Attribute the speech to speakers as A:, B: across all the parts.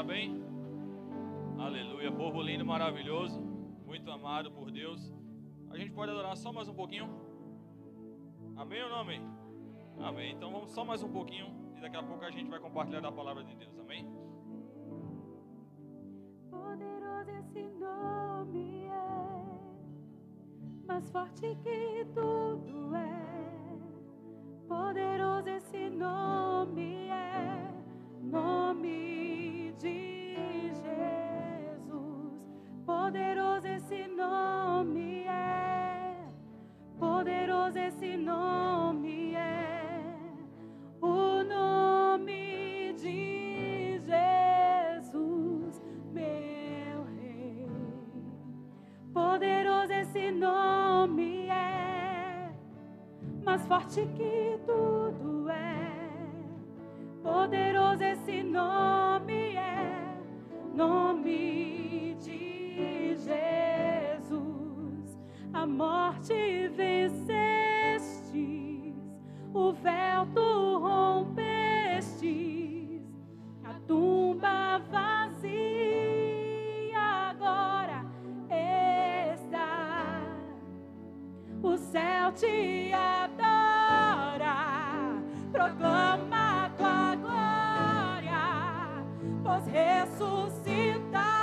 A: está bem? Aleluia, povo lindo, maravilhoso, muito amado por Deus. A gente pode adorar só mais um pouquinho? Amém ou não amém? Amém. Então vamos só mais um pouquinho e daqui a pouco a gente vai compartilhar da palavra de Deus. Amém?
B: Poderoso esse nome é, mais forte que tudo é. Poderoso esse nome é, nome Poderoso esse nome é, poderoso esse nome é, o nome de Jesus, meu Rei. Poderoso esse nome é, mais forte que tudo é. Poderoso esse nome é, nome Jesus. A morte vencestes, o véu tu rompestes, a tumba vazia agora está. O céu te adora, proclama tua glória, pois ressuscitaste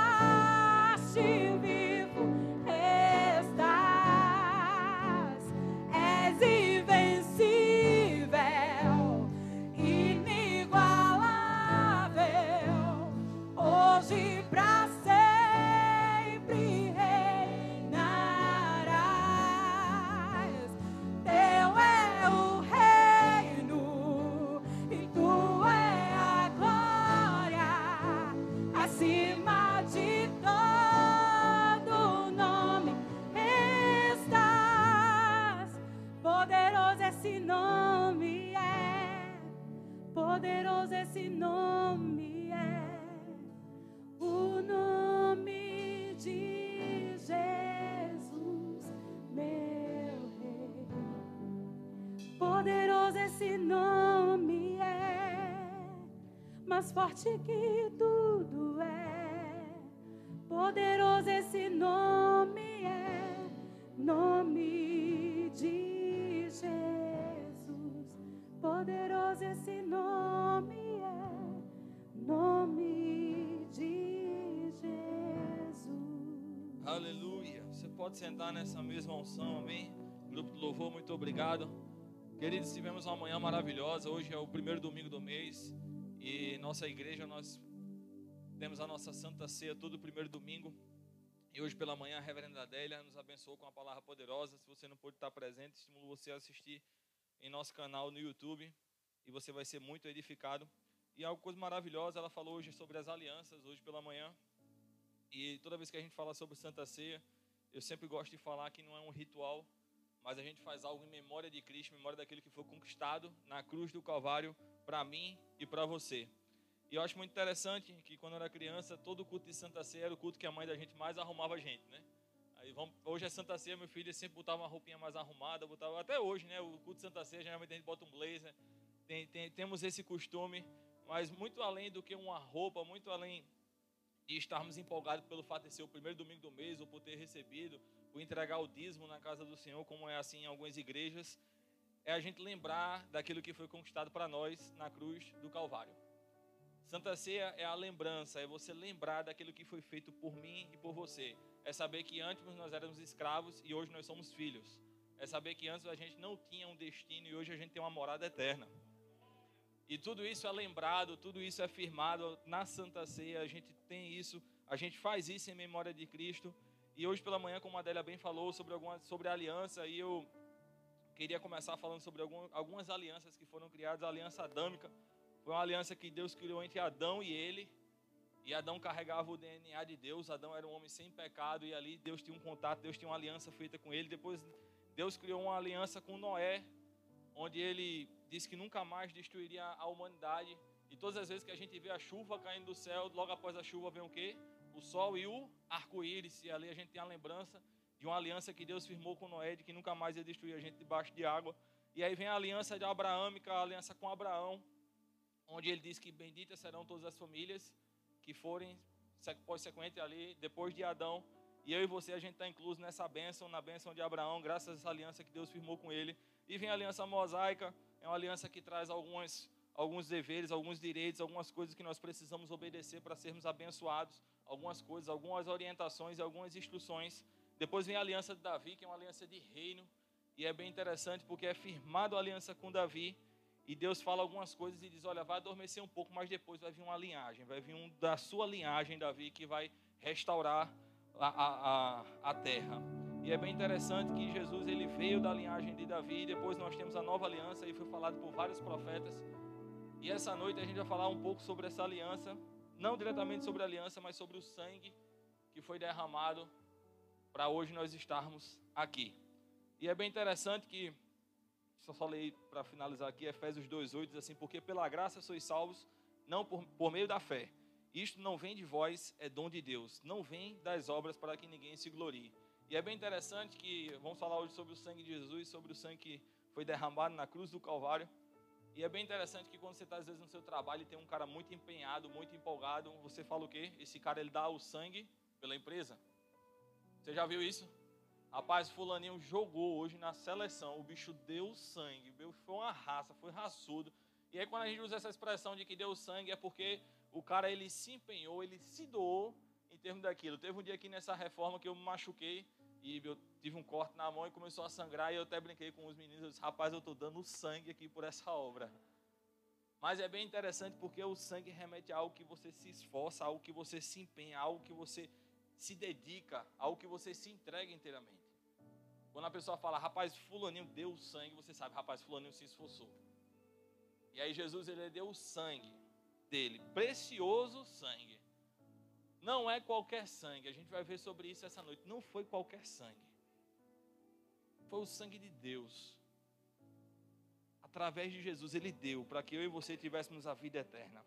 B: forte que tudo é. Poderoso esse nome é, nome de Jesus. Poderoso esse nome é, nome de Jesus.
A: Aleluia. Você pode sentar nessa mesma unção, amém? Grupo do Louvor, muito obrigado. Queridos, tivemos uma manhã maravilhosa. Hoje é o primeiro domingo do mês e nossa igreja nós temos a nossa Santa Ceia todo primeiro domingo. E hoje pela manhã a reverenda Adélia nos abençoou com uma palavra poderosa. Se você não pôde estar presente, estimulo você a assistir em nosso canal no YouTube e você vai ser muito edificado. E algo coisa maravilhosa, ela falou hoje sobre as alianças hoje pela manhã. E toda vez que a gente fala sobre Santa Ceia, eu sempre gosto de falar que não é um ritual, mas a gente faz algo em memória de Cristo, em memória daquilo que foi conquistado na cruz do Calvário para mim e para você. E eu acho muito interessante que quando eu era criança, todo culto de Santa Ceia era o culto que a mãe da gente mais arrumava a gente, né? Aí vamos, hoje é Santa Ceia, meu filho sempre botava uma roupinha mais arrumada, botava até hoje, né? O culto de Santa Ceia geralmente a gente bota um blazer, tem, tem, temos esse costume, mas muito além do que uma roupa, muito além de estarmos empolgados pelo fato de ser o primeiro domingo do mês, ou por ter recebido, por entregar o dízimo na casa do Senhor, como é assim em algumas igrejas, é a gente lembrar daquilo que foi conquistado para nós na cruz do Calvário. Santa Ceia é a lembrança, é você lembrar daquilo que foi feito por mim e por você. É saber que antes nós éramos escravos e hoje nós somos filhos. É saber que antes a gente não tinha um destino e hoje a gente tem uma morada eterna. E tudo isso é lembrado, tudo isso é firmado na Santa Ceia. A gente tem isso, a gente faz isso em memória de Cristo. E hoje pela manhã, como a Adélia bem falou sobre alguma, sobre aliança, e eu queria começar falando sobre algum, algumas alianças que foram criadas. A aliança adâmica foi uma aliança que Deus criou entre Adão e ele. E Adão carregava o DNA de Deus. Adão era um homem sem pecado e ali Deus tinha um contato, Deus tinha uma aliança feita com ele. Depois Deus criou uma aliança com Noé, onde ele disse que nunca mais destruiria a humanidade. E todas as vezes que a gente vê a chuva caindo do céu, logo após a chuva vem o quê? O sol e o arco-íris. E ali a gente tem a lembrança de uma aliança que Deus firmou com Noé, de que nunca mais ia destruir a gente debaixo de água. E aí vem a aliança de Abraão, a aliança com Abraão, onde ele diz que benditas serão todas as famílias, que forem pós-sequente ali, depois de Adão. E eu e você, a gente está incluso nessa bênção, na bênção de Abraão, graças a essa aliança que Deus firmou com ele. E vem a aliança mosaica, é uma aliança que traz algumas, alguns deveres, alguns direitos, algumas coisas que nós precisamos obedecer para sermos abençoados, algumas coisas, algumas orientações e algumas instruções. Depois vem a aliança de Davi, que é uma aliança de reino, e é bem interessante porque é firmado a aliança com Davi, e Deus fala algumas coisas e diz: Olha, vai adormecer um pouco, mas depois vai vir uma linhagem, vai vir um da sua linhagem, Davi, que vai restaurar a, a, a, terra. E é bem interessante que Jesus ele veio da linhagem de Davi, e depois nós temos a nova aliança, e foi falado por vários profetas. E essa noite a gente vai falar um pouco sobre essa aliança, não diretamente sobre a aliança, mas sobre o sangue que foi derramado para hoje nós estarmos aqui. E é bem interessante que, só falei para finalizar aqui, Efésios 2,8 diz assim: Porque pela graça sois salvos, não por, por meio da fé. Isto não vem de vós, é dom de Deus. Não vem das obras para que ninguém se glorie. E é bem interessante que vamos falar hoje sobre o sangue de Jesus, sobre o sangue que foi derramado na cruz do Calvário. E é bem interessante que quando você está às vezes no seu trabalho e tem um cara muito empenhado, muito empolgado, você fala o quê? Esse cara ele dá o sangue pela empresa. Você já viu isso? Rapaz, fulaninho jogou hoje na seleção, o bicho deu sangue, foi uma raça, foi raçudo. E aí quando a gente usa essa expressão de que deu sangue é porque o cara ele se empenhou, ele se doou em termos daquilo. Teve um dia aqui nessa reforma que eu me machuquei e eu tive um corte na mão e começou a sangrar. E eu até brinquei com os meninos. Eu disse, rapaz, eu estou dando sangue aqui por essa obra. Mas é bem interessante porque o sangue remete a algo que você se esforça, a algo que você se empenha, a algo que você se dedica, a algo que você se entrega inteiramente. Quando a pessoa fala, rapaz, fulaninho deu sangue, você sabe, rapaz, fulaninho se esforçou. E aí Jesus, ele deu o sangue dele, precioso sangue. Não é qualquer sangue. A gente vai ver sobre isso essa noite. Não foi qualquer sangue. Foi o sangue de Deus. Através de Jesus, Ele deu para que eu e você tivéssemos a vida eterna.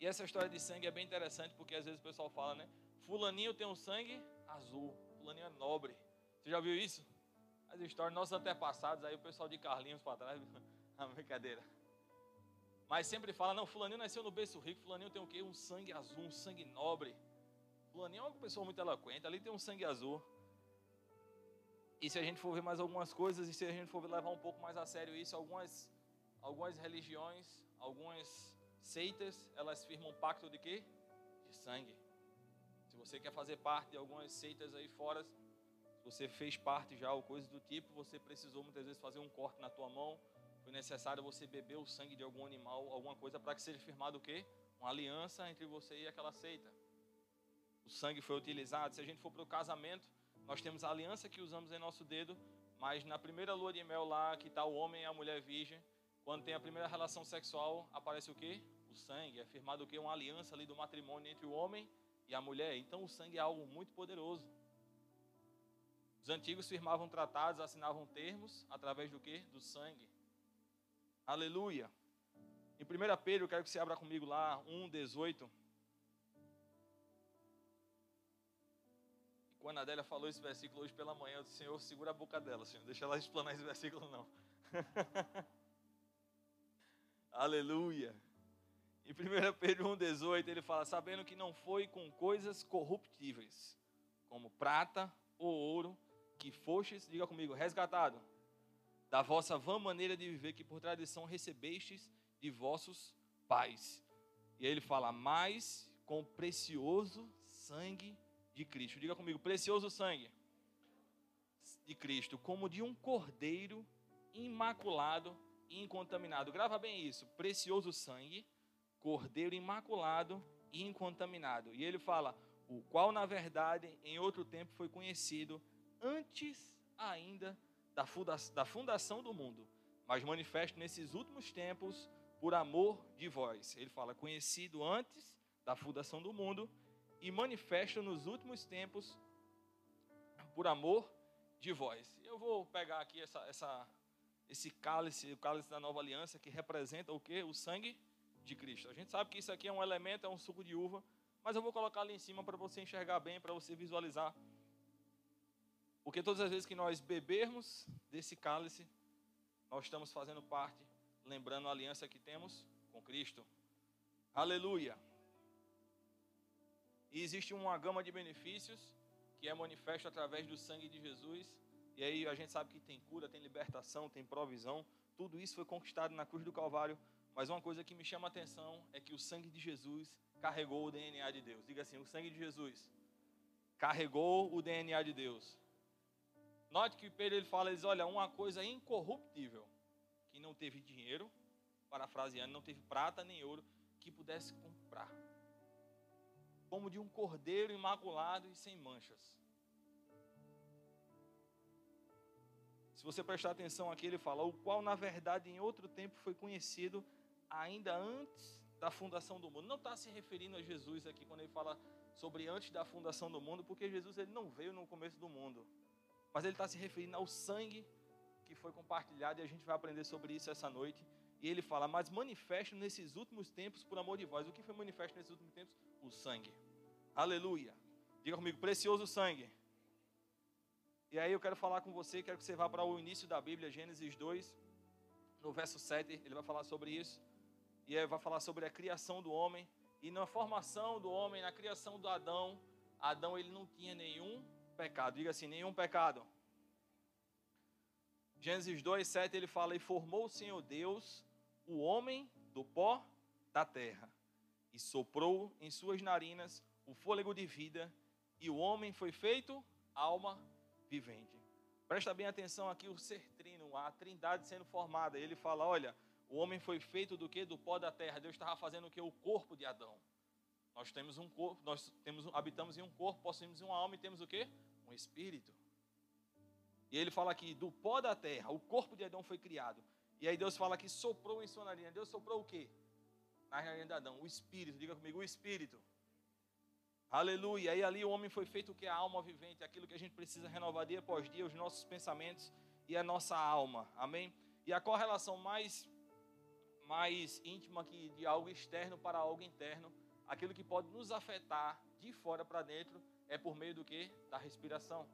A: E essa história de sangue é bem interessante porque às vezes o pessoal fala, né? Fulaninho tem um sangue azul. Fulaninho é nobre. Você já viu isso? As histórias nossos antepassados, aí o pessoal de Carlinhos para trás. A brincadeira. Mas sempre fala, não, fulaninho nasceu no berço rico, fulaninho tem o quê? Um sangue azul, um sangue nobre. Fulaninho é uma pessoa muito eloquente, ali tem um sangue azul. E se a gente for ver mais algumas coisas, e se a gente for levar um pouco mais a sério isso, algumas, algumas religiões, algumas seitas, elas firmam um pacto de quê? De sangue. Se você quer fazer parte de algumas seitas aí fora, se você fez parte já ou coisa do tipo, você precisou muitas vezes fazer um corte na tua mão, foi necessário você beber o sangue de algum animal, alguma coisa, para que seja firmado o quê? Uma aliança entre você e aquela seita. O sangue foi utilizado. Se a gente for para o casamento, nós temos a aliança que usamos em nosso dedo, mas na primeira lua de mel lá, que está o homem e a mulher virgem, quando tem a primeira relação sexual, aparece o quê? O sangue. É firmado o quê? Uma aliança ali do matrimônio entre o homem e a mulher. Então o sangue é algo muito poderoso. Os antigos firmavam tratados, assinavam termos através do quê? Do sangue. Aleluia. Em 1 Pedro, eu quero que você abra comigo lá, 1, 18. Quando a Adélia falou esse versículo hoje pela manhã, disse, Senhor, segura a boca dela, Senhor. Deixa ela explanar esse versículo, não. Aleluia. Em 1 Pedro 1, 18, ele fala, sabendo que não foi com coisas corruptíveis, como prata ou ouro, que fostes, diga comigo, resgatado da vossa vã maneira de viver que por tradição recebestes de vossos pais. E aí ele fala, mas com precioso sangue de Cristo. Diga comigo, precioso sangue de Cristo, como de um cordeiro imaculado e incontaminado. Grava bem isso, precioso sangue, cordeiro imaculado e incontaminado. E ele fala, o qual na verdade em outro tempo foi conhecido antes ainda da fundação do mundo, mas manifesto nesses últimos tempos por amor de vós. Ele fala, conhecido antes da fundação do mundo e manifesto nos últimos tempos por amor de vós. Eu vou pegar aqui essa, essa, esse cálice, o cálice da nova aliança, que representa o que? O sangue de Cristo. A gente sabe que isso aqui é um elemento, é um suco de uva, mas eu vou colocar ali em cima para você enxergar bem, para você visualizar porque todas as vezes que nós bebermos desse cálice, nós estamos fazendo parte, lembrando a aliança que temos com Cristo. Aleluia. E existe uma gama de benefícios que é manifesto através do sangue de Jesus. E aí a gente sabe que tem cura, tem libertação, tem provisão. Tudo isso foi conquistado na cruz do Calvário. Mas uma coisa que me chama a atenção é que o sangue de Jesus carregou o DNA de Deus. Diga assim: o sangue de Jesus carregou o DNA de Deus. Note que Pedro ele fala, ele diz, olha, uma coisa incorruptível, que não teve dinheiro, parafraseando, não teve prata nem ouro, que pudesse comprar. Como de um cordeiro imaculado e sem manchas. Se você prestar atenção aqui, ele fala, o qual na verdade em outro tempo foi conhecido ainda antes da fundação do mundo. Não está se referindo a Jesus aqui quando ele fala sobre antes da fundação do mundo, porque Jesus ele não veio no começo do mundo. Mas ele está se referindo ao sangue que foi compartilhado e a gente vai aprender sobre isso essa noite. E ele fala, mas manifesto nesses últimos tempos por amor de vós. O que foi manifesto nesses últimos tempos? O sangue. Aleluia. Diga comigo, precioso sangue. E aí eu quero falar com você, quero que você vá para o início da Bíblia, Gênesis 2, no verso 7, ele vai falar sobre isso. E aí vai falar sobre a criação do homem. E na formação do homem, na criação do Adão, Adão ele não tinha nenhum pecado. Diga assim, nenhum pecado. Gênesis 2, 7, ele fala, e formou o Senhor Deus o homem do pó da terra, e soprou em suas narinas o fôlego de vida, e o homem foi feito alma vivente. Presta bem atenção aqui o ser trino, a trindade sendo formada. Ele fala, olha, o homem foi feito do que? Do pó da terra. Deus estava fazendo o que? O corpo de Adão. Nós temos um corpo, nós temos, habitamos em um corpo, possuímos uma alma e temos o que? Um espírito. E ele fala aqui, do pó da terra, o corpo de Adão foi criado. E aí Deus fala que soprou em sua narina. Deus soprou o quê? Na narina de Adão, o espírito. Diga comigo, o espírito. Aleluia. E ali o homem foi feito o que? A alma vivente, aquilo que a gente precisa renovar dia após dia, os nossos pensamentos e a nossa alma. Amém? E a correlação mais mais íntima que de algo externo para algo interno, aquilo que pode nos afetar de fora para dentro é por meio do que? Da respiração.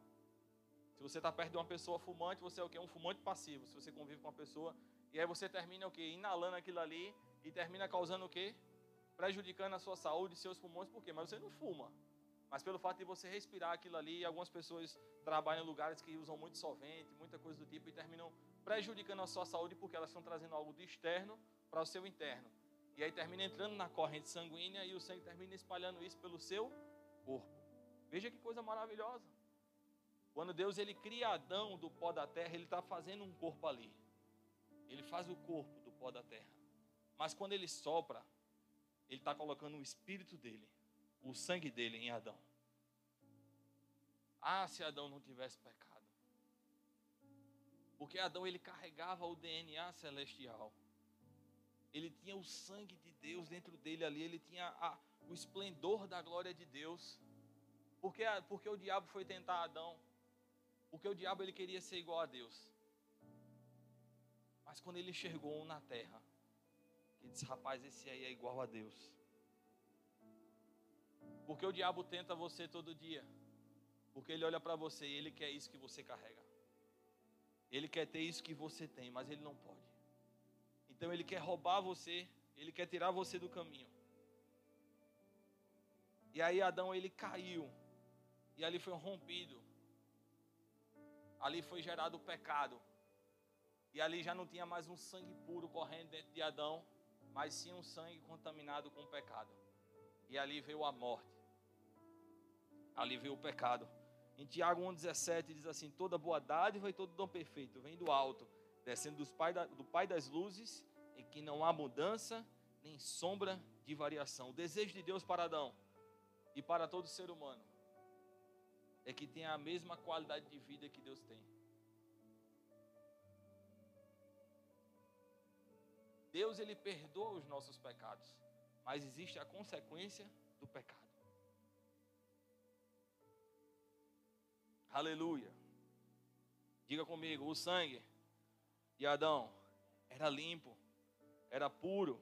A: Se você está perto de uma pessoa fumante, você é o que? Um fumante passivo. Se você convive com uma pessoa e aí você termina o que? Inalando aquilo ali e termina causando o que? Prejudicando a sua saúde, seus pulmões, por quê? Mas você não fuma. Mas pelo fato de você respirar aquilo ali, algumas pessoas trabalham em lugares que usam muito solvente, muita coisa do tipo, e terminam prejudicando a sua saúde porque elas estão trazendo algo de externo para o seu interno. E aí termina entrando na corrente sanguínea e o sangue termina espalhando isso pelo seu corpo. Veja que coisa maravilhosa. Quando Deus ele cria Adão do pó da terra, ele está fazendo um corpo ali. Ele faz o corpo do pó da terra. Mas quando ele sopra, ele está colocando o espírito dele, o sangue dele em Adão. Ah, se Adão não tivesse pecado. Porque Adão ele carregava o DNA celestial. Ele tinha o sangue de Deus dentro dele ali, ele tinha a, o esplendor da glória de Deus. Porque, porque o diabo foi tentar Adão? Porque o diabo ele queria ser igual a Deus. Mas quando ele enxergou um na terra, ele disse: Rapaz, esse aí é igual a Deus. Porque o diabo tenta você todo dia. Porque ele olha para você e ele quer isso que você carrega. Ele quer ter isso que você tem, mas ele não pode. Então ele quer roubar você, ele quer tirar você do caminho. E aí Adão ele caiu. E ali foi rompido ali foi gerado o pecado. E ali já não tinha mais um sangue puro correndo dentro de Adão, mas sim um sangue contaminado com o pecado. E ali veio a morte. Ali veio o pecado. Em Tiago 1,17 diz assim: Toda boa dádiva e todo dom perfeito vem do alto, descendo pai da, do Pai das luzes, em que não há mudança nem sombra de variação. O desejo de Deus para Adão e para todo ser humano é que tem a mesma qualidade de vida que Deus tem. Deus ele perdoa os nossos pecados, mas existe a consequência do pecado. Aleluia. Diga comigo, o sangue de Adão era limpo, era puro.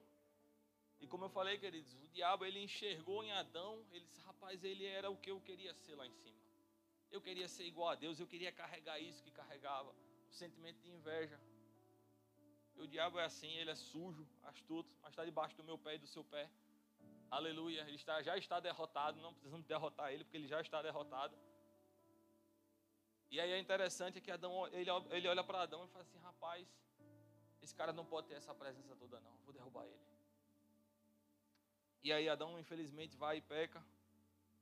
A: E como eu falei, queridos, o diabo ele enxergou em Adão, ele disse, rapaz, ele era o que eu queria ser lá em cima. Eu queria ser igual a Deus, eu queria carregar isso que carregava, o sentimento de inveja. E o diabo é assim, ele é sujo, astuto, mas está debaixo do meu pé e do seu pé. Aleluia. Ele está, já está derrotado. Não precisamos derrotar ele, porque ele já está derrotado. E aí é interessante que Adão, ele, ele olha para Adão e fala assim: rapaz, esse cara não pode ter essa presença toda, não. Vou derrubar ele. E aí Adão, infelizmente, vai e peca.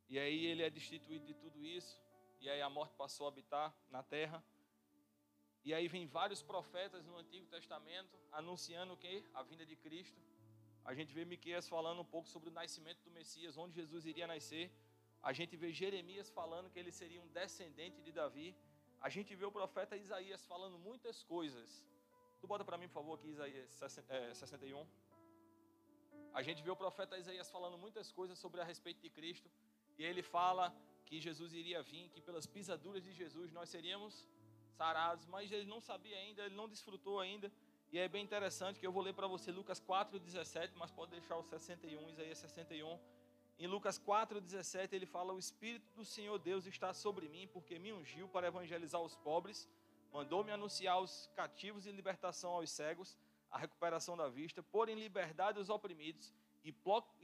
A: E aí ele é destituído de tudo isso. E aí a morte passou a habitar na terra. E aí vem vários profetas no Antigo Testamento anunciando o que? A vinda de Cristo. A gente vê Miqueias falando um pouco sobre o nascimento do Messias, onde Jesus iria nascer. A gente vê Jeremias falando que ele seria um descendente de Davi. A gente vê o profeta Isaías falando muitas coisas. Tu bota para mim, por favor, aqui Isaías 61. É, a gente vê o profeta Isaías falando muitas coisas sobre a respeito de Cristo. E ele fala que Jesus iria vir, que pelas pisaduras de Jesus nós seríamos sarados, mas ele não sabia ainda, ele não desfrutou ainda. E é bem interessante que eu vou ler para você Lucas 4:17, mas pode deixar o 61, Isaías 61. Em Lucas 4:17 ele fala: "O espírito do Senhor Deus está sobre mim, porque me ungiu para evangelizar os pobres, mandou-me anunciar os cativos e libertação aos cegos, a recuperação da vista, pôr em liberdade os oprimidos e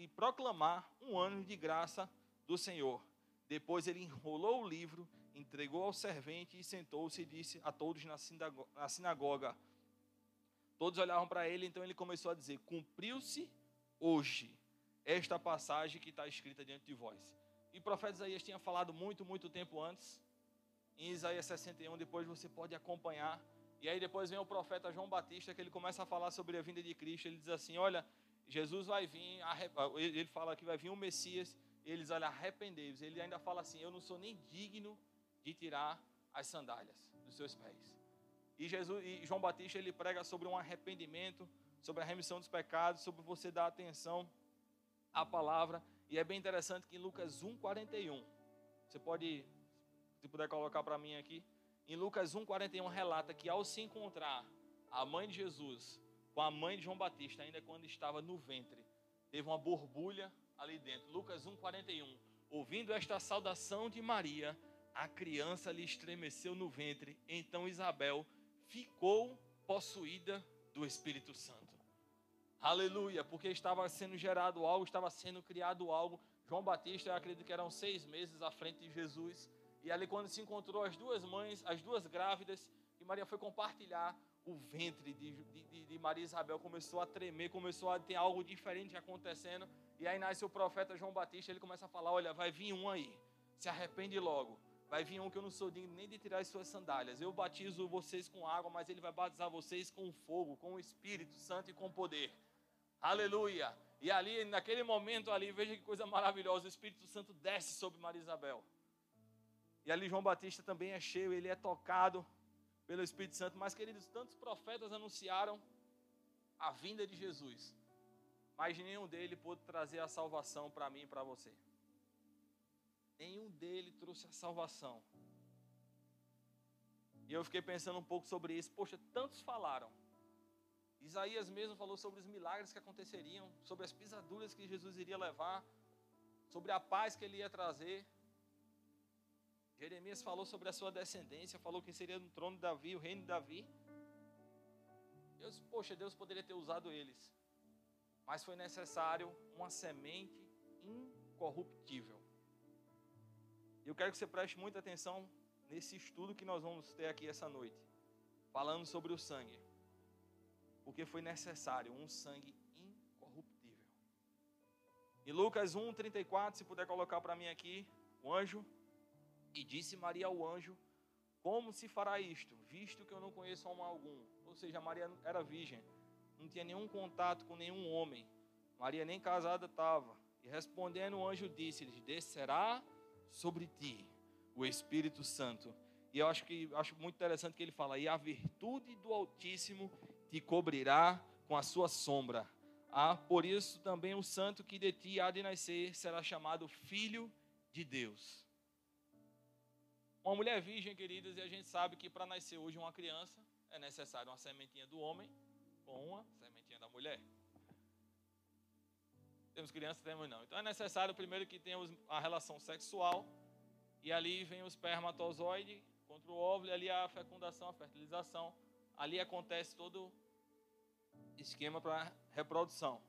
A: proclamar um ano de graça do Senhor." Depois ele enrolou o livro, entregou ao servente e sentou-se e disse a todos na sinagoga. Todos olhavam para ele, então ele começou a dizer: Cumpriu-se hoje esta passagem que está escrita diante de vós. E o profeta Isaías tinha falado muito, muito tempo antes. Em Isaías 61, depois você pode acompanhar. E aí depois vem o profeta João Batista, que ele começa a falar sobre a vinda de Cristo. Ele diz assim: Olha, Jesus vai vir, ele fala que vai vir o Messias eles, olha, arrependei-vos. Ele ainda fala assim: Eu não sou nem digno de tirar as sandálias dos seus pés. E Jesus e João Batista ele prega sobre um arrependimento, sobre a remissão dos pecados, sobre você dar atenção à palavra. E é bem interessante que em Lucas 1:41, você pode, se puder colocar para mim aqui, em Lucas 1:41 relata que ao se encontrar a mãe de Jesus com a mãe de João Batista, ainda quando estava no ventre, teve uma borbulha ali dentro. Lucas 1:41. Ouvindo esta saudação de Maria, a criança lhe estremeceu no ventre. Então Isabel ficou possuída do Espírito Santo. Aleluia, porque estava sendo gerado algo, estava sendo criado algo. João Batista, eu acredito que eram seis meses à frente de Jesus. E ali, quando se encontrou as duas mães, as duas grávidas, e Maria foi compartilhar, o ventre de, de, de Maria Isabel começou a tremer, começou a ter algo diferente acontecendo. E aí nasce o profeta João Batista, ele começa a falar: Olha, vai vir um aí, se arrepende logo. Vai vir um que eu não sou digno nem de tirar as suas sandálias. Eu batizo vocês com água, mas ele vai batizar vocês com fogo, com o Espírito Santo e com poder. Aleluia! E ali, naquele momento ali, veja que coisa maravilhosa, o Espírito Santo desce sobre Maria Isabel. E ali João Batista também é cheio, ele é tocado pelo Espírito Santo. Mas, queridos, tantos profetas anunciaram a vinda de Jesus mas nenhum dele pôde trazer a salvação para mim e para você. Nenhum dele trouxe a salvação. E eu fiquei pensando um pouco sobre isso. Poxa, tantos falaram. Isaías mesmo falou sobre os milagres que aconteceriam, sobre as pisaduras que Jesus iria levar, sobre a paz que ele ia trazer. Jeremias falou sobre a sua descendência, falou que seria no trono de Davi, o reino de Davi. Deus, poxa, Deus poderia ter usado eles mas foi necessário uma semente incorruptível. Eu quero que você preste muita atenção nesse estudo que nós vamos ter aqui essa noite, falando sobre o sangue, porque foi necessário um sangue incorruptível. E Lucas 1:34, se puder colocar para mim aqui, o anjo e disse Maria ao anjo: Como se fará isto, visto que eu não conheço homem algum? Ou seja, Maria era virgem não tinha nenhum contato com nenhum homem. Maria nem casada estava. E respondendo, o anjo disse-lhe: Descerá sobre ti o Espírito Santo. E eu acho que acho muito interessante que ele fala: E a virtude do Altíssimo te cobrirá com a sua sombra. Ah, por isso também o santo que de ti há de nascer será chamado filho de Deus. Uma mulher virgem, queridas, e a gente sabe que para nascer hoje uma criança é necessário uma sementinha do homem com uma sementinha da mulher. Temos crianças, temos não. Então é necessário primeiro que tenhamos a relação sexual e ali vem o espermatozoide contra o óvulo, e ali a fecundação, a fertilização. Ali acontece todo esquema para reprodução.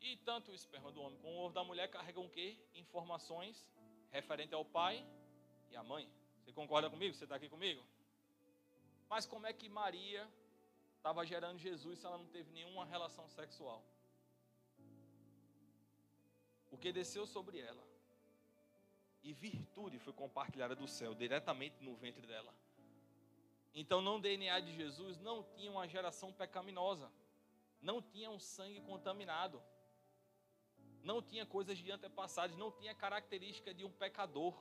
A: E tanto o esperma do homem como o ovo da mulher carregam o quê? Informações referente ao pai e à mãe. Você concorda comigo? Você está aqui comigo? Mas como é que Maria estava gerando Jesus se ela não teve nenhuma relação sexual? O que desceu sobre ela e virtude foi compartilhada do céu diretamente no ventre dela. Então, no DNA de Jesus não tinha uma geração pecaminosa, não tinha um sangue contaminado, não tinha coisas de antepassados, não tinha característica de um pecador,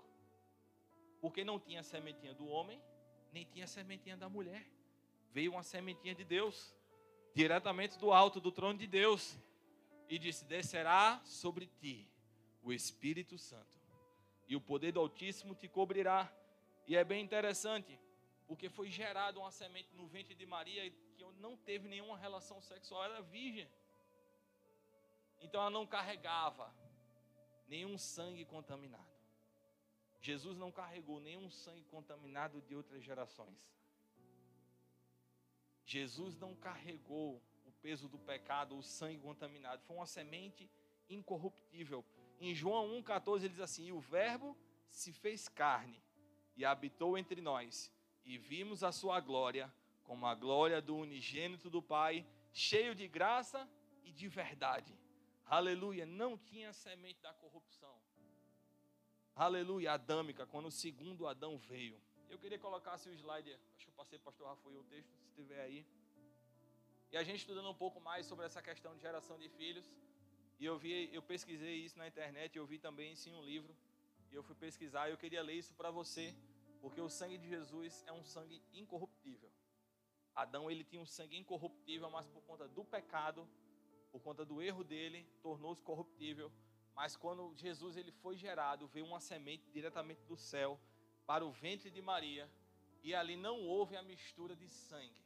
A: porque não tinha a sementinha do homem, nem tinha a sementinha da mulher. Veio uma sementinha de Deus, diretamente do alto do trono de Deus, e disse: Descerá sobre ti o Espírito Santo, e o poder do Altíssimo te cobrirá. E é bem interessante, porque foi gerada uma semente no ventre de Maria que não teve nenhuma relação sexual, era virgem. Então ela não carregava nenhum sangue contaminado. Jesus não carregou nenhum sangue contaminado de outras gerações. Jesus não carregou o peso do pecado, o sangue contaminado. Foi uma semente incorruptível. Em João 1,14 ele diz assim: E o Verbo se fez carne e habitou entre nós e vimos a sua glória, como a glória do unigênito do Pai, cheio de graça e de verdade. Aleluia, não tinha semente da corrupção. Aleluia, adâmica, quando o segundo Adão veio. Eu queria colocar o slide, acho que eu passei para o pastor Rafael o texto, se estiver aí. E a gente estudando um pouco mais sobre essa questão de geração de filhos. E eu vi, eu pesquisei isso na internet, eu vi também em um livro. E eu fui pesquisar, e eu queria ler isso para você porque o sangue de Jesus é um sangue incorruptível. Adão ele tinha um sangue incorruptível, mas por conta do pecado, por conta do erro dele, tornou-se corruptível. Mas quando Jesus ele foi gerado, veio uma semente diretamente do céu para o ventre de Maria, e ali não houve a mistura de sangue.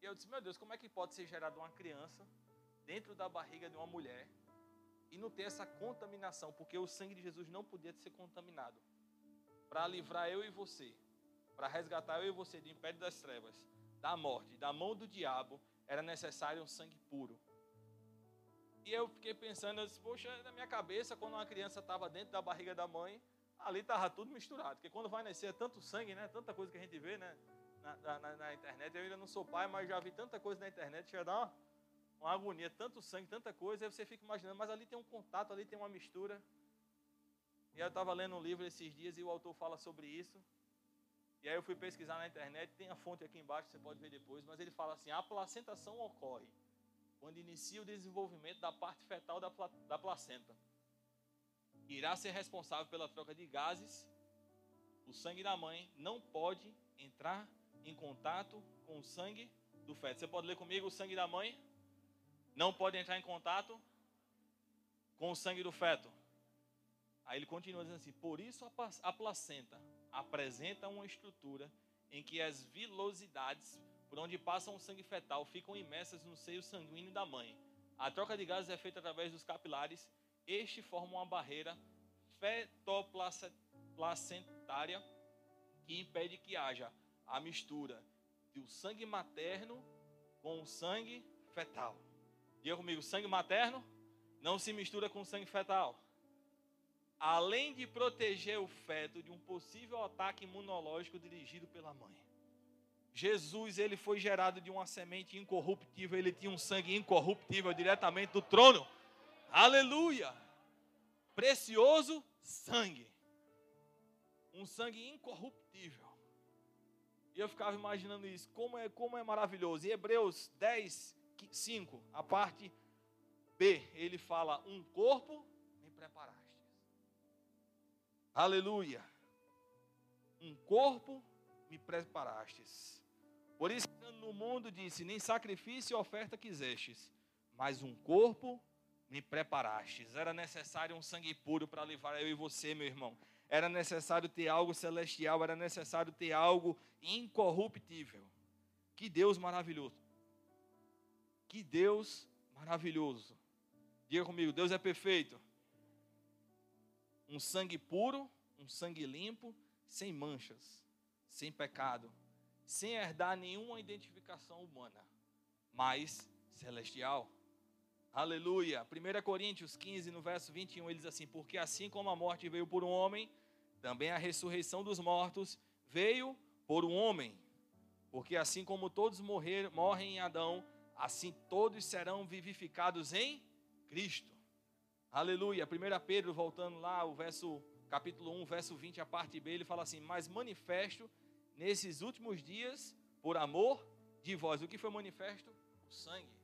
A: E eu disse: "Meu Deus, como é que pode ser gerada uma criança dentro da barriga de uma mulher e não ter essa contaminação? Porque o sangue de Jesus não podia ser contaminado para livrar eu e você, para resgatar eu e você do império das trevas, da morte, da mão do diabo, era necessário um sangue puro. E eu fiquei pensando, eu disse, poxa, na minha cabeça, quando uma criança estava dentro da barriga da mãe, ali estava tudo misturado. Porque quando vai nascer é tanto sangue, né? Tanta coisa que a gente vê, né? Na, na, na, internet. Eu ainda não sou pai, mas já vi tanta coisa na internet, a dar uma, uma agonia, tanto sangue, tanta coisa, aí você fica imaginando, mas ali tem um contato, ali tem uma mistura. E eu estava lendo um livro esses dias e o autor fala sobre isso. E aí eu fui pesquisar na internet, tem a fonte aqui embaixo, você pode ver depois, mas ele fala assim: a placentação ocorre quando inicia o desenvolvimento da parte fetal da, da placenta. Irá ser responsável pela troca de gases. O sangue da mãe não pode entrar em contato com o sangue do feto. Você pode ler comigo? O sangue da mãe não pode entrar em contato com o sangue do feto. Aí ele continua dizendo assim: por isso a placenta apresenta uma estrutura em que as vilosidades por onde passa o sangue fetal ficam imersas no seio sanguíneo da mãe. A troca de gases é feita através dos capilares. Este forma uma barreira fetoplacentária que impede que haja a mistura do sangue materno com o sangue fetal. Diga comigo, sangue materno não se mistura com sangue fetal além de proteger o feto de um possível ataque imunológico dirigido pela mãe. Jesus, ele foi gerado de uma semente incorruptível, ele tinha um sangue incorruptível diretamente do trono. Aleluia! Precioso sangue. Um sangue incorruptível. E eu ficava imaginando isso, como é, como é maravilhoso. Em Hebreus 10, 5, a parte B, ele fala: Um corpo me preparar. Aleluia. Um corpo me preparastes. Por isso, no mundo disse: Nem sacrifício e oferta quisestes, mas um corpo me preparastes. Era necessário um sangue puro para levar eu e você, meu irmão. Era necessário ter algo celestial, era necessário ter algo incorruptível. Que Deus maravilhoso. Que Deus maravilhoso. Diga comigo, Deus é perfeito um sangue puro, um sangue limpo, sem manchas, sem pecado, sem herdar nenhuma identificação humana, mas celestial. Aleluia. 1 Coríntios 15, no verso 21, ele diz assim: Porque assim como a morte veio por um homem, também a ressurreição dos mortos veio por um homem. Porque assim como todos morrer, morrem em Adão, assim todos serão vivificados em Cristo. Aleluia. 1 Pedro, voltando lá, o verso, capítulo 1, verso 20, a parte B, ele fala assim: Mas manifesto nesses últimos dias, por amor de vós. O que foi manifesto? O sangue.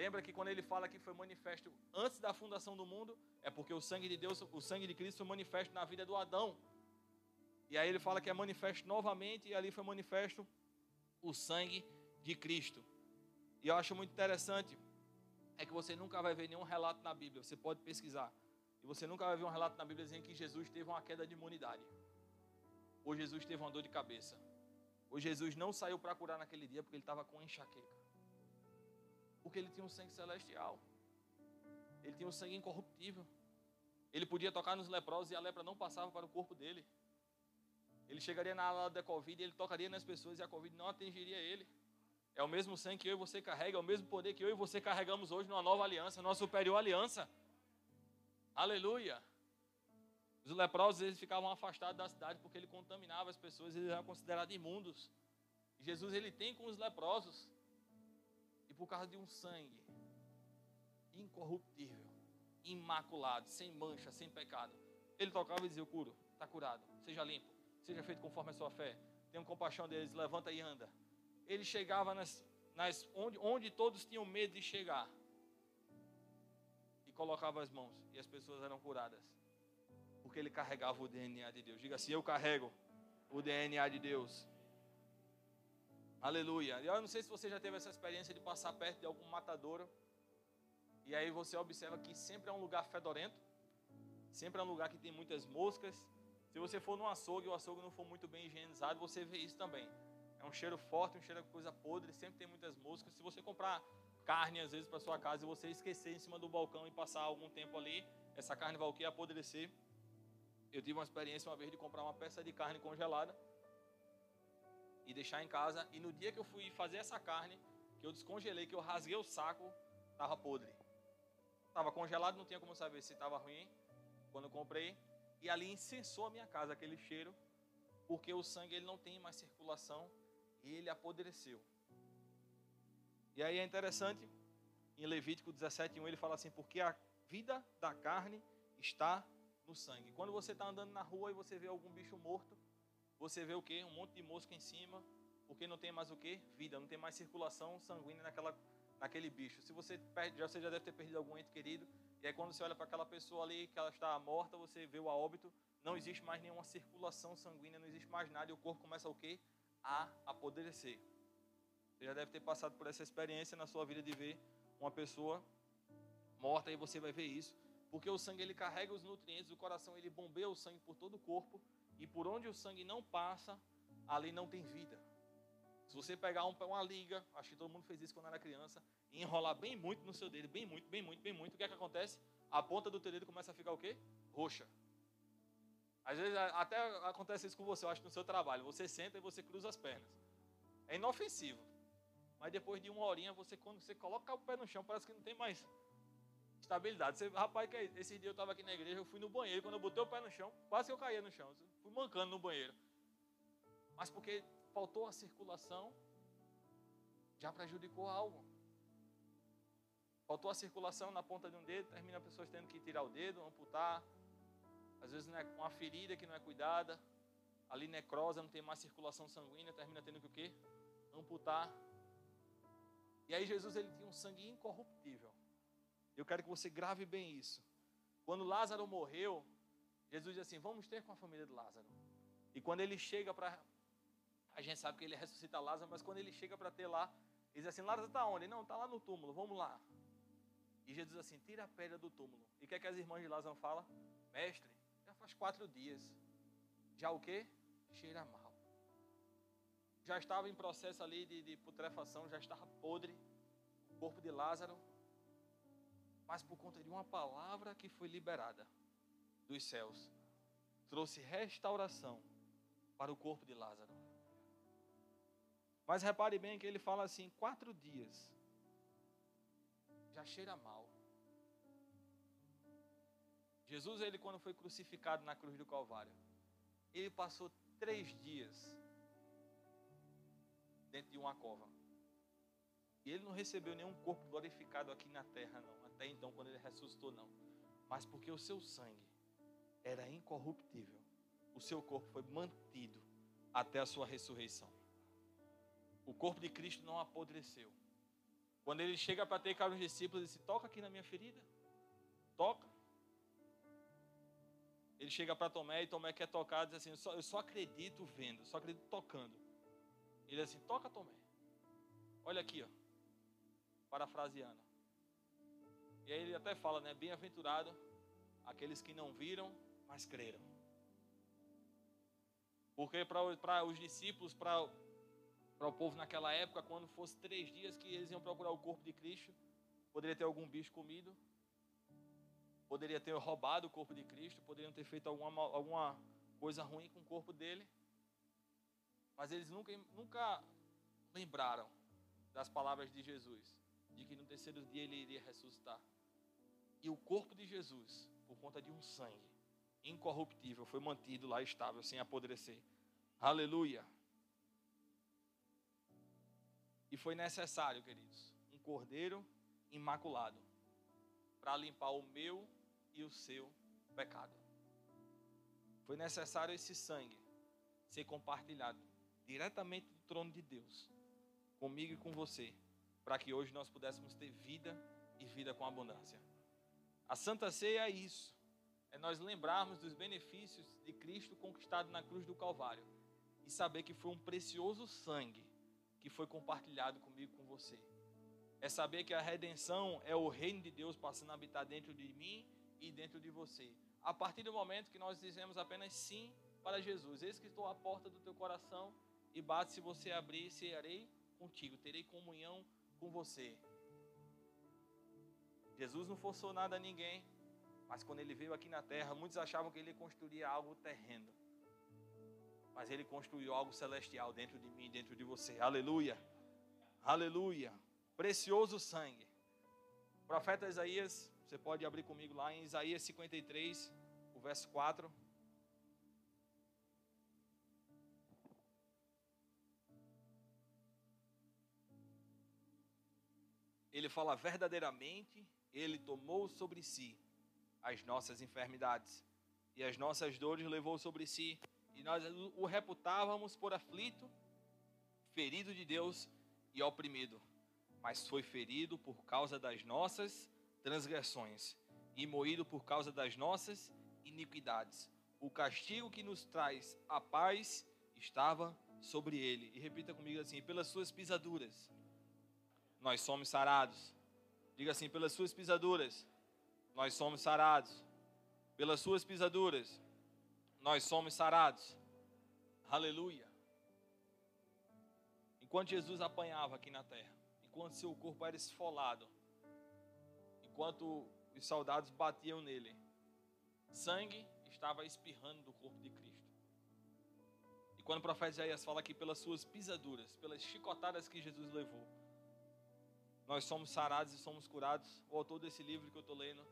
A: Lembra que quando ele fala que foi manifesto antes da fundação do mundo, é porque o sangue de Deus, o sangue de Cristo foi manifesto na vida do Adão. E aí ele fala que é manifesto novamente, e ali foi manifesto o sangue de Cristo. E eu acho muito interessante é que você nunca vai ver nenhum relato na Bíblia, você pode pesquisar. E você nunca vai ver um relato na Bíblia dizendo que Jesus teve uma queda de imunidade. Ou Jesus teve uma dor de cabeça. Ou Jesus não saiu para curar naquele dia porque ele estava com enxaqueca. Porque ele tinha um sangue celestial. Ele tinha um sangue incorruptível. Ele podia tocar nos leprosos e a lepra não passava para o corpo dele. Ele chegaria na ala da Covid e ele tocaria nas pessoas e a Covid não atingiria ele. É o mesmo sangue que eu e você carrega, é o mesmo poder que eu e você carregamos hoje numa nova aliança, numa superior aliança. Aleluia. Os leprosos eles ficavam afastados da cidade porque ele contaminava as pessoas, eles eram considerados imundos. Jesus ele tem com os leprosos por causa de um sangue incorruptível, imaculado, sem mancha, sem pecado. Ele tocava e dizia: Eu curo, está curado, seja limpo, seja feito conforme a sua fé. Tenha compaixão deles, levanta e anda. Ele chegava nas, nas, onde, onde todos tinham medo de chegar e colocava as mãos e as pessoas eram curadas, porque ele carregava o DNA de Deus. Diga assim: Eu carrego o DNA de Deus. Aleluia. Eu não sei se você já teve essa experiência de passar perto de algum matadouro. E aí você observa que sempre é um lugar fedorento. Sempre é um lugar que tem muitas moscas. Se você for num açougue e o açougue não for muito bem higienizado, você vê isso também. É um cheiro forte, um cheiro de coisa podre, sempre tem muitas moscas. Se você comprar carne às vezes para sua casa e você esquecer em cima do balcão e passar algum tempo ali, essa carne vai o que apodrecer. Eu tive uma experiência uma vez de comprar uma peça de carne congelada e deixar em casa. E no dia que eu fui fazer essa carne, que eu descongelei, que eu rasguei o saco, estava podre. Estava congelado, não tinha como saber se estava ruim quando eu comprei. E ali incensou a minha casa aquele cheiro, porque o sangue ele não tem mais circulação e ele apodreceu. E aí é interessante, em Levítico 17:1 ele fala assim: porque a vida da carne está no sangue. Quando você está andando na rua e você vê algum bicho morto, você vê o que? Um monte de mosca em cima, porque não tem mais o que? Vida, não tem mais circulação sanguínea naquela, naquele bicho. Se você perde, já, você já deve ter perdido algum ente querido, e aí quando você olha para aquela pessoa ali, que ela está morta, você vê o óbito, não existe mais nenhuma circulação sanguínea, não existe mais nada, e o corpo começa o quê? A apodrecer. Você já deve ter passado por essa experiência na sua vida de ver uma pessoa morta, e você vai ver isso, porque o sangue ele carrega os nutrientes, o coração ele bombeia o sangue por todo o corpo, e por onde o sangue não passa, ali não tem vida. Se você pegar um, uma liga, acho que todo mundo fez isso quando era criança, e enrolar bem muito no seu dedo, bem muito, bem muito, bem muito, o que é que acontece? A ponta do teu dedo começa a ficar o quê? Roxa. Às vezes até acontece isso com você, eu acho, no seu trabalho. Você senta e você cruza as pernas. É inofensivo. Mas depois de uma horinha, você quando você coloca o pé no chão, parece que não tem mais estabilidade. Você, rapaz, esse dia eu estava aqui na igreja, eu fui no banheiro, quando eu botei o pé no chão, quase que eu caía no chão. Fui mancando no banheiro. Mas porque faltou a circulação, já prejudicou algo. Faltou a circulação na ponta de um dedo, termina pessoas tendo que tirar o dedo, amputar. Às vezes não é uma ferida que não é cuidada, ali necrosa, não tem mais circulação sanguínea, termina tendo que o quê? Amputar. E aí Jesus ele tinha um sangue incorruptível. Eu quero que você grave bem isso. Quando Lázaro morreu, Jesus disse assim: Vamos ter com a família de Lázaro. E quando ele chega para. A gente sabe que ele ressuscita Lázaro, mas quando ele chega para ter lá, ele diz assim: Lázaro está onde? Não, está lá no túmulo, vamos lá. E Jesus diz assim: Tira a pedra do túmulo. E o que, é que as irmãs de Lázaro falam? Mestre, já faz quatro dias. Já o quê? Cheira mal. Já estava em processo ali de, de putrefação, já estava podre. O corpo de Lázaro mas por conta de uma palavra que foi liberada dos céus, trouxe restauração para o corpo de Lázaro. Mas repare bem que ele fala assim: quatro dias já cheira mal. Jesus, ele quando foi crucificado na cruz do Calvário, ele passou três dias dentro de uma cova. E ele não recebeu nenhum corpo glorificado aqui na terra, não. Até então, quando ele ressuscitou, não. Mas porque o seu sangue era incorruptível, o seu corpo foi mantido até a sua ressurreição. O corpo de Cristo não apodreceu. Quando ele chega para ter cara os discípulos, ele disse: Toca aqui na minha ferida. Toca. Ele chega para Tomé e Tomé quer tocar, diz assim: eu só, eu só acredito vendo, só acredito tocando. Ele diz assim: Toca, Tomé. Olha aqui, ó. Parafraseando. E aí ele até fala, né? Bem-aventurado aqueles que não viram, mas creram. Porque para os discípulos, para o povo naquela época, quando fosse três dias que eles iam procurar o corpo de Cristo, poderia ter algum bicho comido, poderia ter roubado o corpo de Cristo, poderiam ter feito alguma, alguma coisa ruim com o corpo dele. Mas eles nunca, nunca lembraram das palavras de Jesus, de que no terceiro dia ele iria ressuscitar. E o corpo de Jesus, por conta de um sangue incorruptível, foi mantido lá estável, sem apodrecer. Aleluia. E foi necessário, queridos, um cordeiro imaculado para limpar o meu e o seu pecado. Foi necessário esse sangue ser compartilhado diretamente do trono de Deus, comigo e com você, para que hoje nós pudéssemos ter vida e vida com abundância. A Santa Ceia é isso. É nós lembrarmos dos benefícios de Cristo conquistado na cruz do Calvário e saber que foi um precioso sangue que foi compartilhado comigo com você. É saber que a redenção é o reino de Deus passando a habitar dentro de mim e dentro de você. A partir do momento que nós dizemos apenas sim para Jesus, eis que estou à porta do teu coração e bate se você abrir, serei contigo, terei comunhão com você. Jesus não forçou nada a ninguém, mas quando ele veio aqui na terra, muitos achavam que ele construiria algo terreno. Mas ele construiu algo celestial dentro de mim, dentro de você. Aleluia. Aleluia. Precioso sangue. O profeta Isaías, você pode abrir comigo lá em Isaías 53, o verso 4. Ele fala verdadeiramente ele tomou sobre si as nossas enfermidades e as nossas dores levou sobre si, e nós o reputávamos por aflito, ferido de Deus e oprimido, mas foi ferido por causa das nossas transgressões e moído por causa das nossas iniquidades. O castigo que nos traz a paz estava sobre ele. E repita comigo assim: pelas suas pisaduras nós somos sarados. Diga assim: pelas suas pisaduras, nós somos sarados. Pelas suas pisaduras, nós somos sarados. Aleluia. Enquanto Jesus apanhava aqui na terra, enquanto seu corpo era esfolado, enquanto os soldados batiam nele, sangue estava espirrando do corpo de Cristo. E quando o profeta Isaías fala aqui pelas suas pisaduras, pelas chicotadas que Jesus levou, nós somos sarados e somos curados. O autor desse livro que eu estou lendo,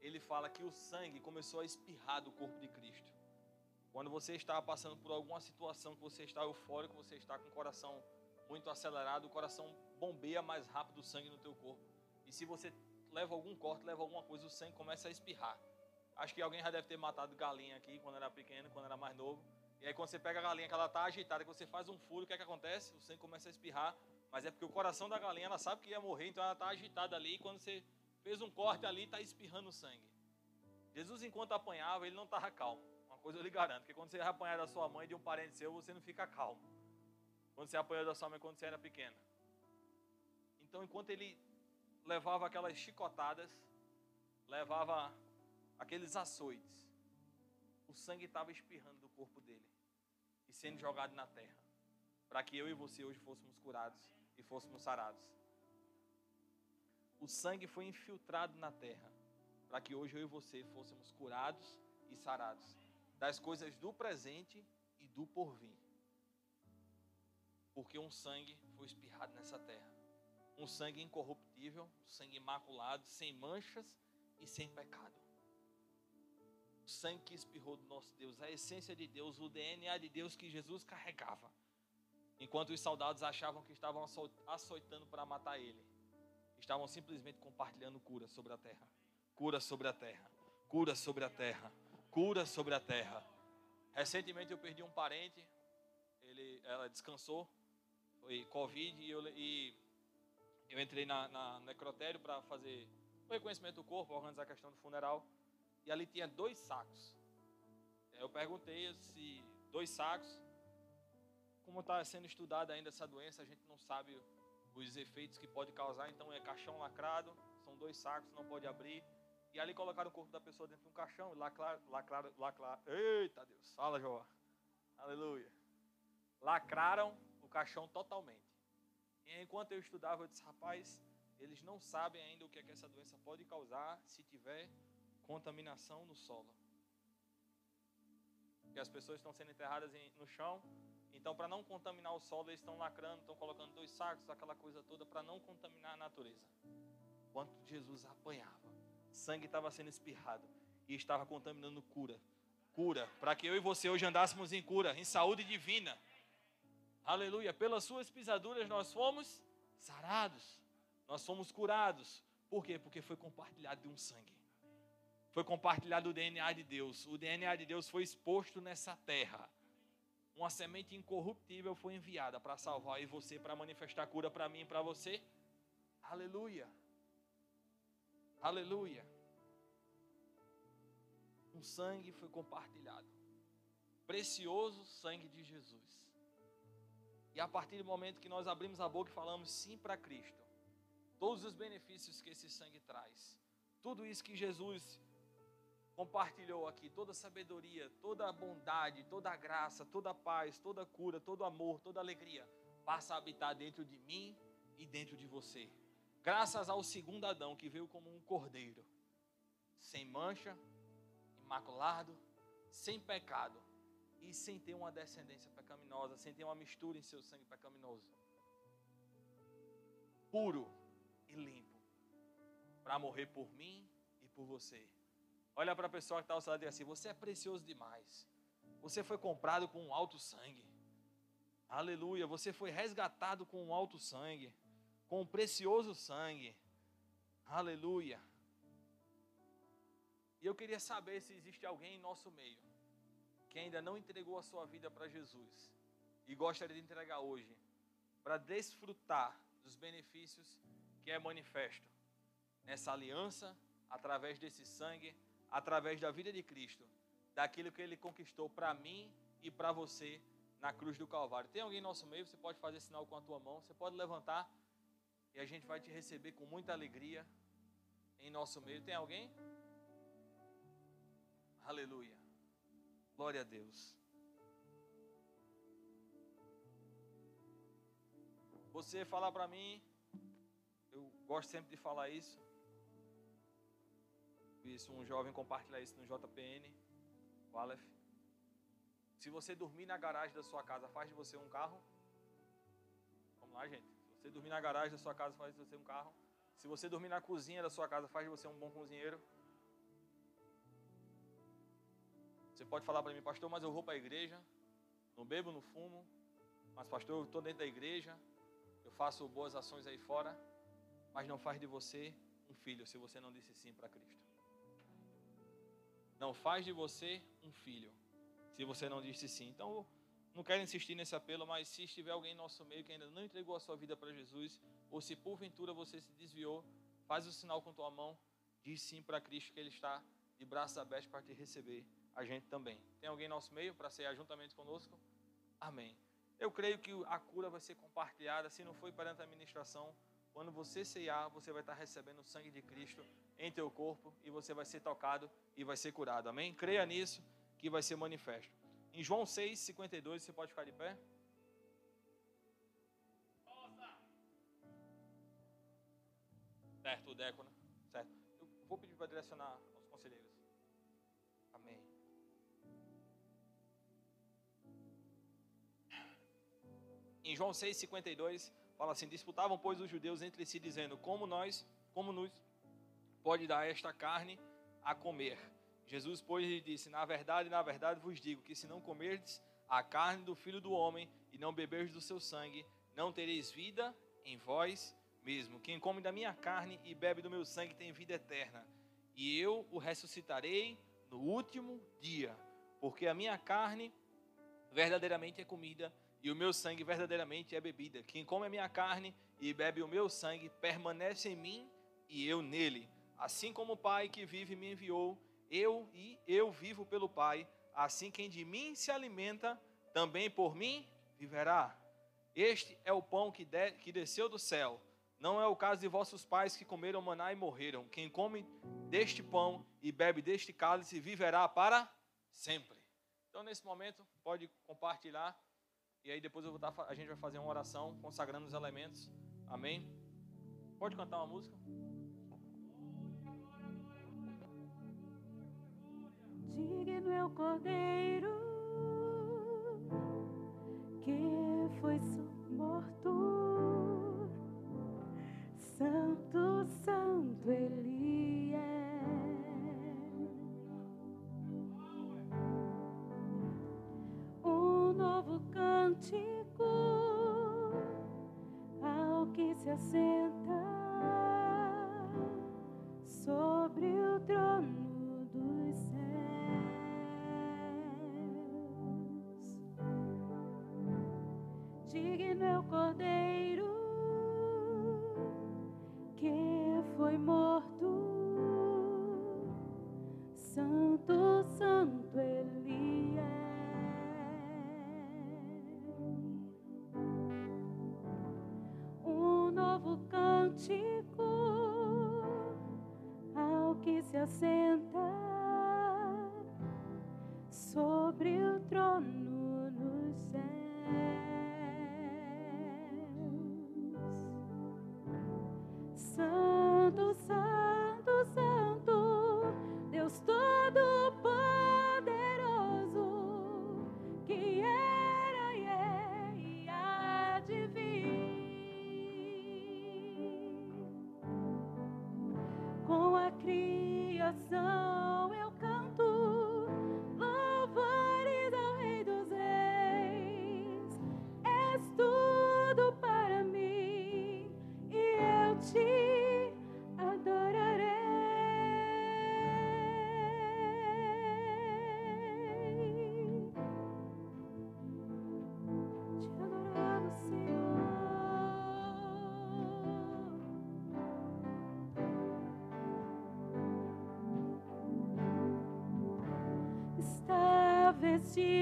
A: ele fala que o sangue começou a espirrar do corpo de Cristo. Quando você está passando por alguma situação que você está eufórico, você está com o coração muito acelerado, o coração bombeia mais rápido o sangue no teu corpo. E se você leva algum corte, leva alguma coisa, o sangue começa a espirrar. Acho que alguém já deve ter matado galinha aqui quando era pequeno, quando era mais novo. E aí quando você pega a galinha que ela está agitada, que você faz um furo, o que é que acontece? O sangue começa a espirrar, mas é porque o coração da galinha, ela sabe que ia morrer, então ela está agitada ali. E quando você fez um corte ali, está espirrando sangue. Jesus, enquanto apanhava, ele não estava calmo. Uma coisa eu lhe garanto, porque quando você apanhar da sua mãe, de um parente seu, você não fica calmo. Quando você apanhou da sua mãe quando você era pequena. Então, enquanto ele levava aquelas chicotadas, levava aqueles açoites, o sangue estava espirrando do corpo dele e sendo jogado na terra, para que eu e você hoje fôssemos curados e fôssemos sarados. O sangue foi infiltrado na terra para que hoje eu e você fôssemos curados e sarados das coisas do presente e do porvir. Porque um sangue foi espirrado nessa terra. um sangue incorruptível, sangue imaculado, sem manchas e sem pecado. O sangue que espirrou do nosso Deus, a essência de Deus, o DNA de Deus que Jesus carregava. Enquanto os soldados achavam que estavam açoitando para matar ele, estavam simplesmente compartilhando cura sobre a terra. Cura sobre a terra. Cura sobre a terra. Cura sobre a terra. Recentemente eu perdi um parente, ele, ela descansou, foi Covid, e eu, e eu entrei na, na necrotério para fazer o reconhecimento do corpo, organizar a questão do funeral, e ali tinha dois sacos. Eu perguntei se dois sacos, como está sendo estudada ainda essa doença, a gente não sabe os efeitos que pode causar. Então é caixão lacrado, são dois sacos, não pode abrir. E ali colocaram o corpo da pessoa dentro de um caixão, lacraram, lacraram, lacraram. Eita Deus, fala João. Aleluia. Lacraram o caixão totalmente. E enquanto eu estudava, eu disse, rapaz, eles não sabem ainda o que, é que essa doença pode causar se tiver contaminação no solo. Porque as pessoas estão sendo enterradas no chão, então, para não contaminar o solo, eles estão lacrando, estão colocando dois sacos, aquela coisa toda, para não contaminar a natureza. Quanto Jesus apanhava, sangue estava sendo espirrado e estava contaminando cura. Cura, para que eu e você hoje andássemos em cura, em saúde divina. Aleluia. Pelas suas pisaduras nós fomos sarados, nós fomos curados. Por quê? Porque foi compartilhado de um sangue. Foi compartilhado o DNA de Deus. O DNA de Deus foi exposto nessa terra uma semente incorruptível foi enviada para salvar e você, para manifestar cura para mim e para você. Aleluia. Aleluia. Um sangue foi compartilhado. Precioso sangue de Jesus. E a partir do momento que nós abrimos a boca e falamos sim para Cristo, todos os benefícios que esse sangue traz, tudo isso que Jesus compartilhou aqui, toda a sabedoria, toda a bondade, toda a graça, toda a paz, toda a cura, todo o amor, toda a alegria, passa a habitar dentro de mim e dentro de você. Graças ao segundo Adão que veio como um cordeiro, sem mancha, imaculado, sem pecado e sem ter uma descendência pecaminosa, sem ter uma mistura em seu sangue pecaminoso. Puro e limpo, para morrer por mim e por você Olha para a pessoa que está ao seu lado e diz assim: Você é precioso demais. Você foi comprado com um alto sangue. Aleluia. Você foi resgatado com um alto sangue. Com um precioso sangue. Aleluia. E eu queria saber se existe alguém em nosso meio que ainda não entregou a sua vida para Jesus e gostaria de entregar hoje para desfrutar dos benefícios que é manifesto nessa aliança através desse sangue através da vida de Cristo, daquilo que ele conquistou para mim e para você na cruz do Calvário. Tem alguém em nosso meio? Você pode fazer sinal com a tua mão, você pode levantar e a gente vai te receber com muita alegria em nosso meio. Tem alguém? Aleluia. Glória a Deus. Você falar para mim, eu gosto sempre de falar isso isso, um jovem compartilhar isso no JPN, o Aleph. Se você dormir na garagem da sua casa, faz de você um carro. Vamos lá, gente. Se você dormir na garagem da sua casa, faz de você um carro. Se você dormir na cozinha da sua casa, faz de você um bom cozinheiro. Você pode falar para mim, pastor, mas eu vou para a igreja, não bebo, não fumo, mas pastor, eu estou dentro da igreja, eu faço boas ações aí fora, mas não faz de você um filho se você não disse sim para Cristo. Não faz de você um filho, se você não disse sim. Então, não quero insistir nesse apelo, mas se estiver alguém em nosso meio que ainda não entregou a sua vida para Jesus, ou se porventura você se desviou, faz o sinal com tua mão, diz sim para Cristo que Ele está de braços abertos para te receber, a gente também. Tem alguém em nosso meio para ser juntamente conosco? Amém. Eu creio que a cura vai ser compartilhada, se não foi perante a administração, quando você ceiar, você vai estar recebendo o sangue de Cristo em teu corpo e você vai ser tocado e vai ser curado. Amém? Creia nisso que vai ser manifesto. Em João 6, 52, você pode ficar de pé? Certo, o Deco, né? Certo. Eu vou pedir para direcionar aos conselheiros. Amém. Em João 6, 52, fala assim: disputavam pois os judeus entre si dizendo: como nós, como nos pode dar esta carne a comer? Jesus pois lhe disse: na verdade, na verdade vos digo que se não comerdes a carne do Filho do homem e não beberdes do seu sangue, não tereis vida em vós mesmo. Quem come da minha carne e bebe do meu sangue tem vida eterna, e eu o ressuscitarei no último dia, porque a minha carne verdadeiramente é comida e o meu sangue verdadeiramente é bebida. Quem come a minha carne e bebe o meu sangue permanece em mim e eu nele. Assim como o Pai que vive me enviou, eu e eu vivo pelo Pai, assim quem de mim se alimenta, também por mim viverá. Este é o pão que, de, que desceu do céu. Não é o caso de vossos pais que comeram maná e morreram. Quem come deste pão e bebe deste cálice viverá para sempre. Então, nesse momento, pode compartilhar. E aí, depois eu vou dar, a gente vai fazer uma oração consagrando os elementos. Amém? Pode cantar uma música?
B: Digno é o Cordeiro que foi morto. Santo, Santo Ele é. Novo cântico ao que se assenta sobre o trono dos céus. Digno é o Cordeiro que foi morto. Santo, Santo ao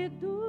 B: vestido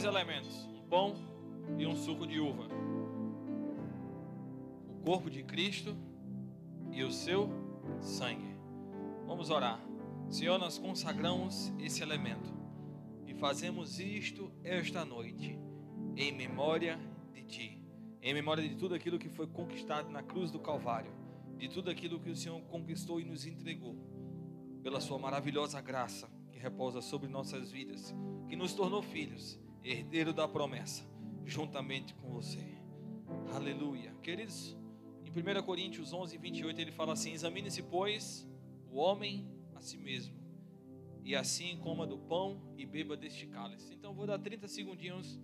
A: Dois elementos: um pão e um suco de uva. O corpo de Cristo e o seu sangue. Vamos orar. Senhor, nós consagramos esse elemento e fazemos isto esta noite em memória de Ti, em memória de tudo aquilo que foi conquistado na cruz do Calvário, de tudo aquilo que o Senhor conquistou e nos entregou, pela Sua maravilhosa graça que repousa sobre nossas vidas, que nos tornou filhos, herdeiro da promessa, juntamente com você. Aleluia. Queridos, em 1 Coríntios 11, 28, ele fala assim: Examine-se, pois, o homem a si mesmo,
B: e assim coma do pão e beba deste cálice. Então vou dar 30 segundinhos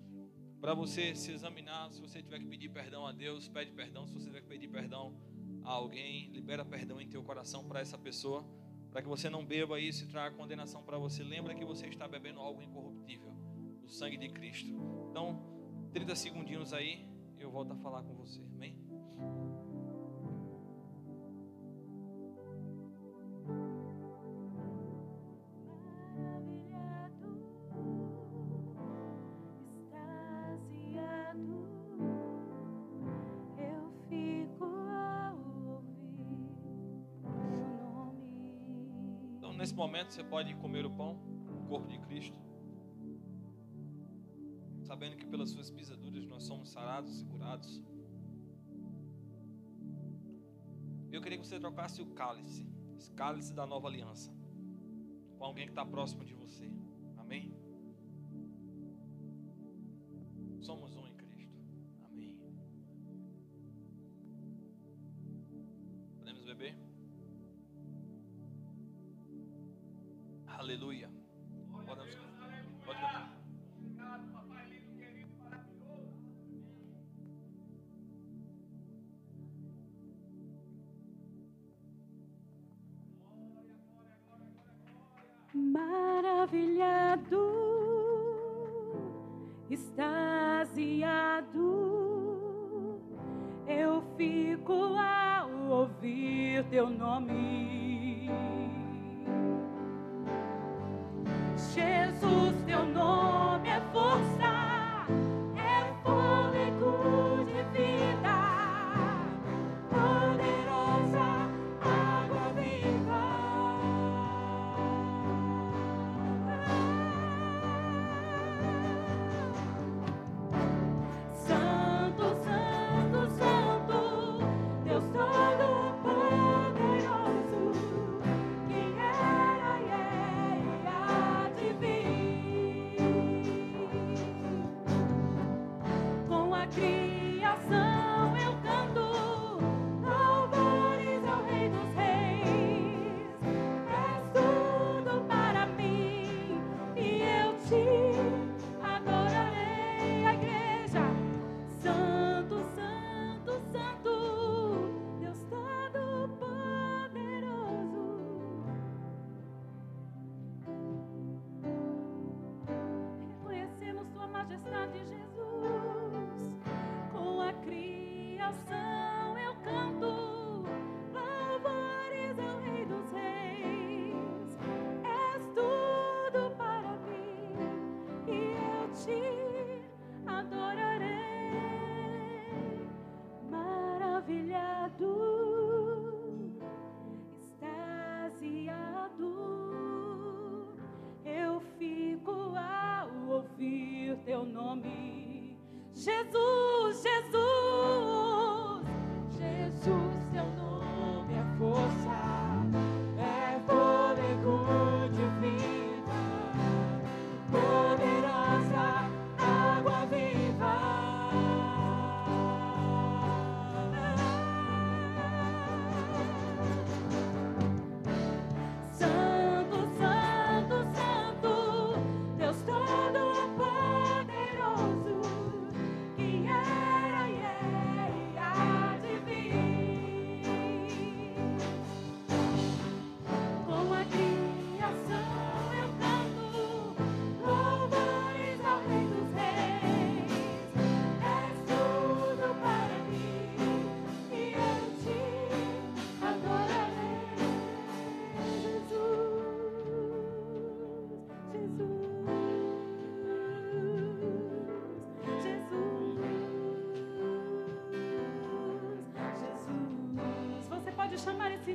B: para você se examinar. Se você tiver que pedir perdão a Deus, pede perdão. Se você tiver que pedir perdão a alguém, libera perdão em teu coração para essa pessoa, para que você não beba isso e traga condenação para você. Lembra que você está bebendo algo incorruptível, o sangue de Cristo. Então, 30 segundinhos aí, eu volto a falar com você. Amém? Então, nesse momento, você pode comer o pão, o corpo de Cristo, sabendo que pelas suas pisaduras nós somos sarados e curados. Eu queria que você trocasse o cálice, esse cálice da nova aliança, com alguém que está próximo de você.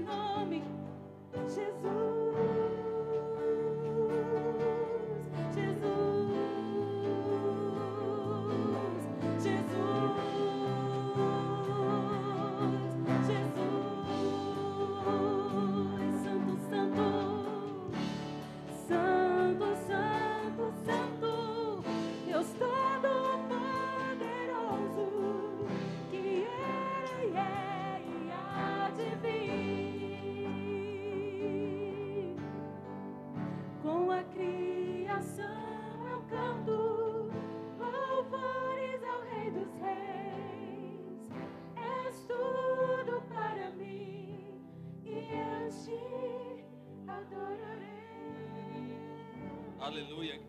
C: know.
B: Adorarei.
A: Aleluia.